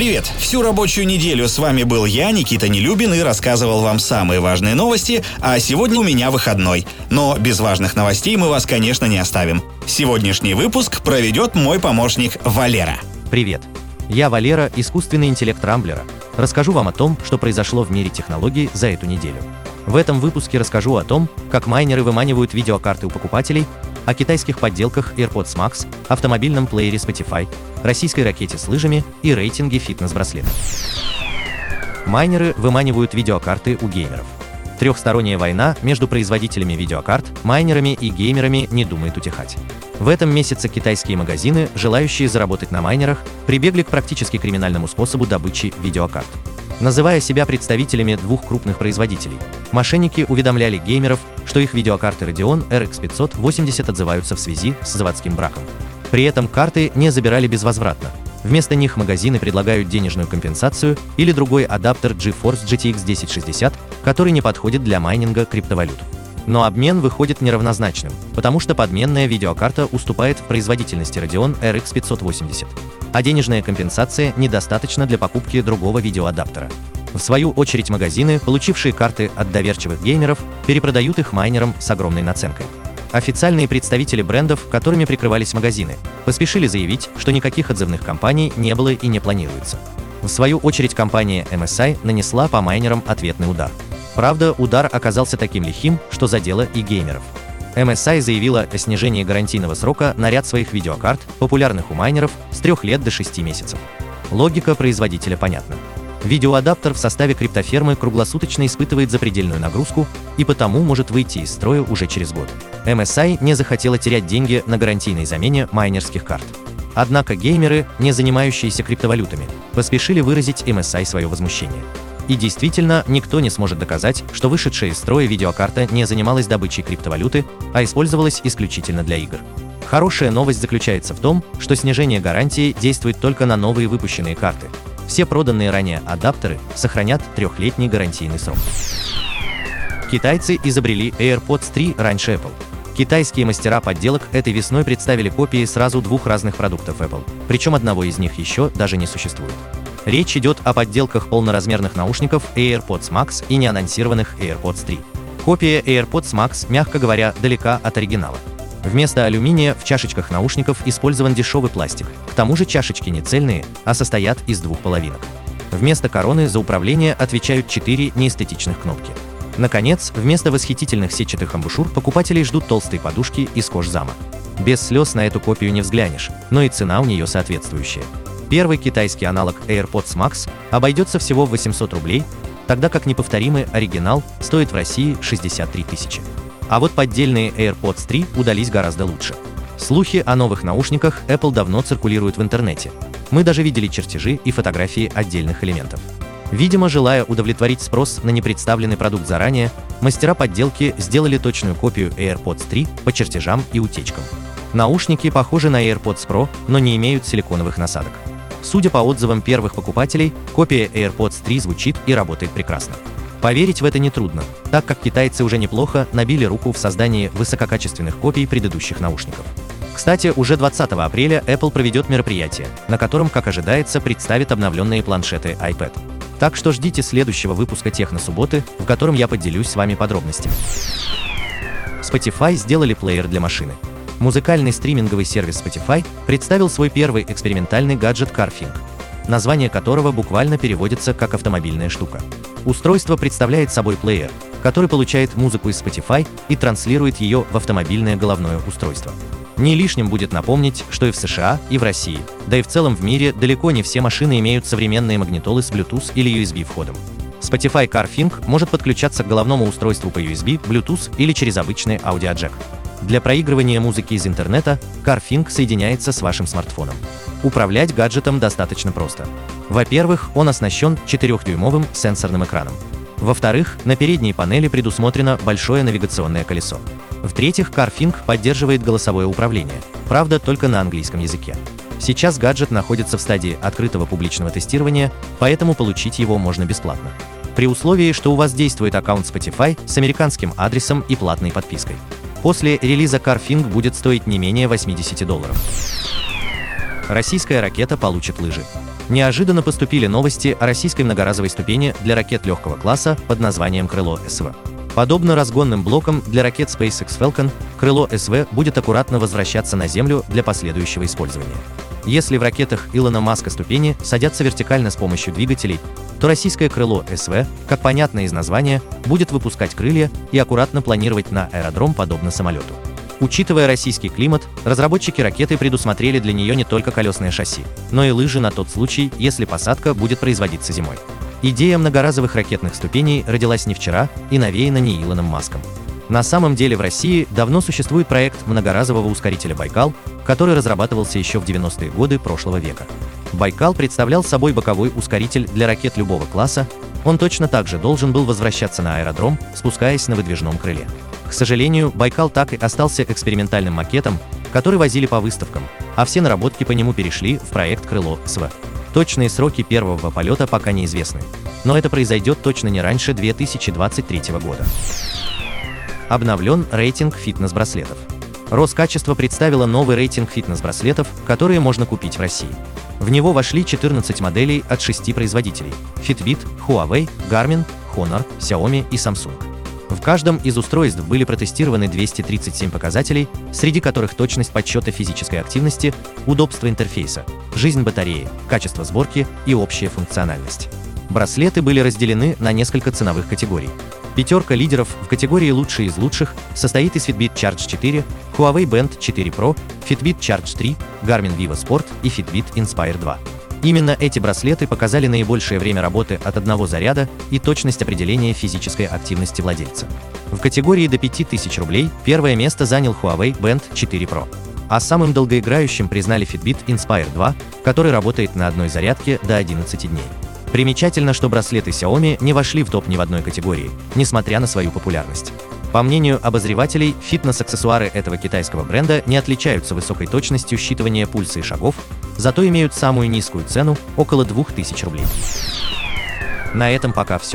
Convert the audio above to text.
Привет! Всю рабочую неделю с вами был я, Никита Нелюбин, и рассказывал вам самые важные новости, а сегодня у меня выходной. Но без важных новостей мы вас, конечно, не оставим. Сегодняшний выпуск проведет мой помощник Валера. Привет! Я Валера, искусственный интеллект Рамблера. Расскажу вам о том, что произошло в мире технологий за эту неделю. В этом выпуске расскажу о том, как майнеры выманивают видеокарты у покупателей, о китайских подделках AirPods Max, автомобильном плеере Spotify, российской ракете с лыжами и рейтинге фитнес-браслетов. Майнеры выманивают видеокарты у геймеров. Трехсторонняя война между производителями видеокарт, майнерами и геймерами не думает утихать. В этом месяце китайские магазины, желающие заработать на майнерах, прибегли к практически криминальному способу добычи видеокарт. Называя себя представителями двух крупных производителей, мошенники уведомляли геймеров, что их видеокарты Radeon RX 580 отзываются в связи с заводским браком. При этом карты не забирали безвозвратно. Вместо них магазины предлагают денежную компенсацию или другой адаптер GeForce GTX 1060, который не подходит для майнинга криптовалют. Но обмен выходит неравнозначным, потому что подменная видеокарта уступает в производительности Radeon RX 580 а денежная компенсация недостаточна для покупки другого видеоадаптера. В свою очередь магазины, получившие карты от доверчивых геймеров, перепродают их майнерам с огромной наценкой. Официальные представители брендов, которыми прикрывались магазины, поспешили заявить, что никаких отзывных кампаний не было и не планируется. В свою очередь компания MSI нанесла по майнерам ответный удар. Правда, удар оказался таким лихим, что задело и геймеров – MSI заявила о снижении гарантийного срока на ряд своих видеокарт, популярных у майнеров, с 3 лет до 6 месяцев. Логика производителя понятна. Видеоадаптер в составе криптофермы круглосуточно испытывает запредельную нагрузку и потому может выйти из строя уже через год. MSI не захотела терять деньги на гарантийной замене майнерских карт. Однако геймеры, не занимающиеся криптовалютами, поспешили выразить MSI свое возмущение. И действительно, никто не сможет доказать, что вышедшая из строя видеокарта не занималась добычей криптовалюты, а использовалась исключительно для игр. Хорошая новость заключается в том, что снижение гарантии действует только на новые выпущенные карты. Все проданные ранее адаптеры сохранят трехлетний гарантийный срок. Китайцы изобрели AirPods 3 раньше Apple. Китайские мастера подделок этой весной представили копии сразу двух разных продуктов Apple, причем одного из них еще даже не существует. Речь идет о подделках полноразмерных наушников AirPods Max и неанонсированных AirPods 3. Копия AirPods Max, мягко говоря, далека от оригинала. Вместо алюминия в чашечках наушников использован дешевый пластик. К тому же чашечки не цельные, а состоят из двух половинок. Вместо короны за управление отвечают четыре неэстетичных кнопки. Наконец, вместо восхитительных сетчатых амбушюр покупателей ждут толстые подушки из кожзама. Без слез на эту копию не взглянешь, но и цена у нее соответствующая. Первый китайский аналог AirPods Max обойдется всего в 800 рублей, тогда как неповторимый оригинал стоит в России 63 тысячи. А вот поддельные AirPods 3 удались гораздо лучше. Слухи о новых наушниках Apple давно циркулируют в интернете. Мы даже видели чертежи и фотографии отдельных элементов. Видимо, желая удовлетворить спрос на непредставленный продукт заранее, мастера подделки сделали точную копию AirPods 3 по чертежам и утечкам. Наушники похожи на AirPods Pro, но не имеют силиконовых насадок. Судя по отзывам первых покупателей, копия AirPods 3 звучит и работает прекрасно. Поверить в это нетрудно, так как китайцы уже неплохо набили руку в создании высококачественных копий предыдущих наушников. Кстати, уже 20 апреля Apple проведет мероприятие, на котором, как ожидается, представит обновленные планшеты iPad. Так что ждите следующего выпуска Техно субботы, в котором я поделюсь с вами подробностями. Spotify сделали плеер для машины музыкальный стриминговый сервис Spotify представил свой первый экспериментальный гаджет CarFing, название которого буквально переводится как «автомобильная штука». Устройство представляет собой плеер, который получает музыку из Spotify и транслирует ее в автомобильное головное устройство. Не лишним будет напомнить, что и в США, и в России, да и в целом в мире далеко не все машины имеют современные магнитолы с Bluetooth или USB входом. Spotify CarFing может подключаться к головному устройству по USB, Bluetooth или через обычный аудиоджек. Для проигрывания музыки из интернета CarFing соединяется с вашим смартфоном. Управлять гаджетом достаточно просто. Во-первых, он оснащен 4-дюймовым сенсорным экраном. Во-вторых, на передней панели предусмотрено большое навигационное колесо. В-третьих, CarFing поддерживает голосовое управление, правда только на английском языке. Сейчас гаджет находится в стадии открытого публичного тестирования, поэтому получить его можно бесплатно. При условии, что у вас действует аккаунт Spotify с американским адресом и платной подпиской. После релиза CarFing будет стоить не менее 80 долларов. Российская ракета получит лыжи. Неожиданно поступили новости о российской многоразовой ступени для ракет легкого класса под названием «Крыло СВ». Подобно разгонным блокам для ракет SpaceX Falcon, крыло СВ будет аккуратно возвращаться на Землю для последующего использования. Если в ракетах Илона Маска ступени садятся вертикально с помощью двигателей, то российское крыло СВ, как понятно из названия, будет выпускать крылья и аккуратно планировать на аэродром подобно самолету. Учитывая российский климат, разработчики ракеты предусмотрели для нее не только колесное шасси, но и лыжи на тот случай, если посадка будет производиться зимой. Идея многоразовых ракетных ступеней родилась не вчера и навеяна не Илоном Маском. На самом деле в России давно существует проект многоразового ускорителя «Байкал», который разрабатывался еще в 90-е годы прошлого века. «Байкал» представлял собой боковой ускоритель для ракет любого класса, он точно так же должен был возвращаться на аэродром, спускаясь на выдвижном крыле. К сожалению, Байкал так и остался экспериментальным макетом, который возили по выставкам, а все наработки по нему перешли в проект «Крыло СВ». Точные сроки первого полета пока неизвестны, но это произойдет точно не раньше 2023 года. Обновлен рейтинг фитнес-браслетов. Роскачество представило новый рейтинг фитнес-браслетов, которые можно купить в России. В него вошли 14 моделей от 6 производителей – Fitbit, Huawei, Garmin, Honor, Xiaomi и Samsung. В каждом из устройств были протестированы 237 показателей, среди которых точность подсчета физической активности, удобство интерфейса, жизнь батареи, качество сборки и общая функциональность. Браслеты были разделены на несколько ценовых категорий. Пятерка лидеров в категории «Лучшие из лучших» состоит из Fitbit Charge 4, Huawei Band 4 Pro, Fitbit Charge 3, Garmin Vivo Sport и Fitbit Inspire 2. Именно эти браслеты показали наибольшее время работы от одного заряда и точность определения физической активности владельца. В категории до 5000 рублей первое место занял Huawei Band 4 Pro. А самым долгоиграющим признали Fitbit Inspire 2, который работает на одной зарядке до 11 дней. Примечательно, что браслеты Xiaomi не вошли в топ ни в одной категории, несмотря на свою популярность. По мнению обозревателей, фитнес-аксессуары этого китайского бренда не отличаются высокой точностью считывания пульса и шагов, зато имеют самую низкую цену – около 2000 рублей. На этом пока все.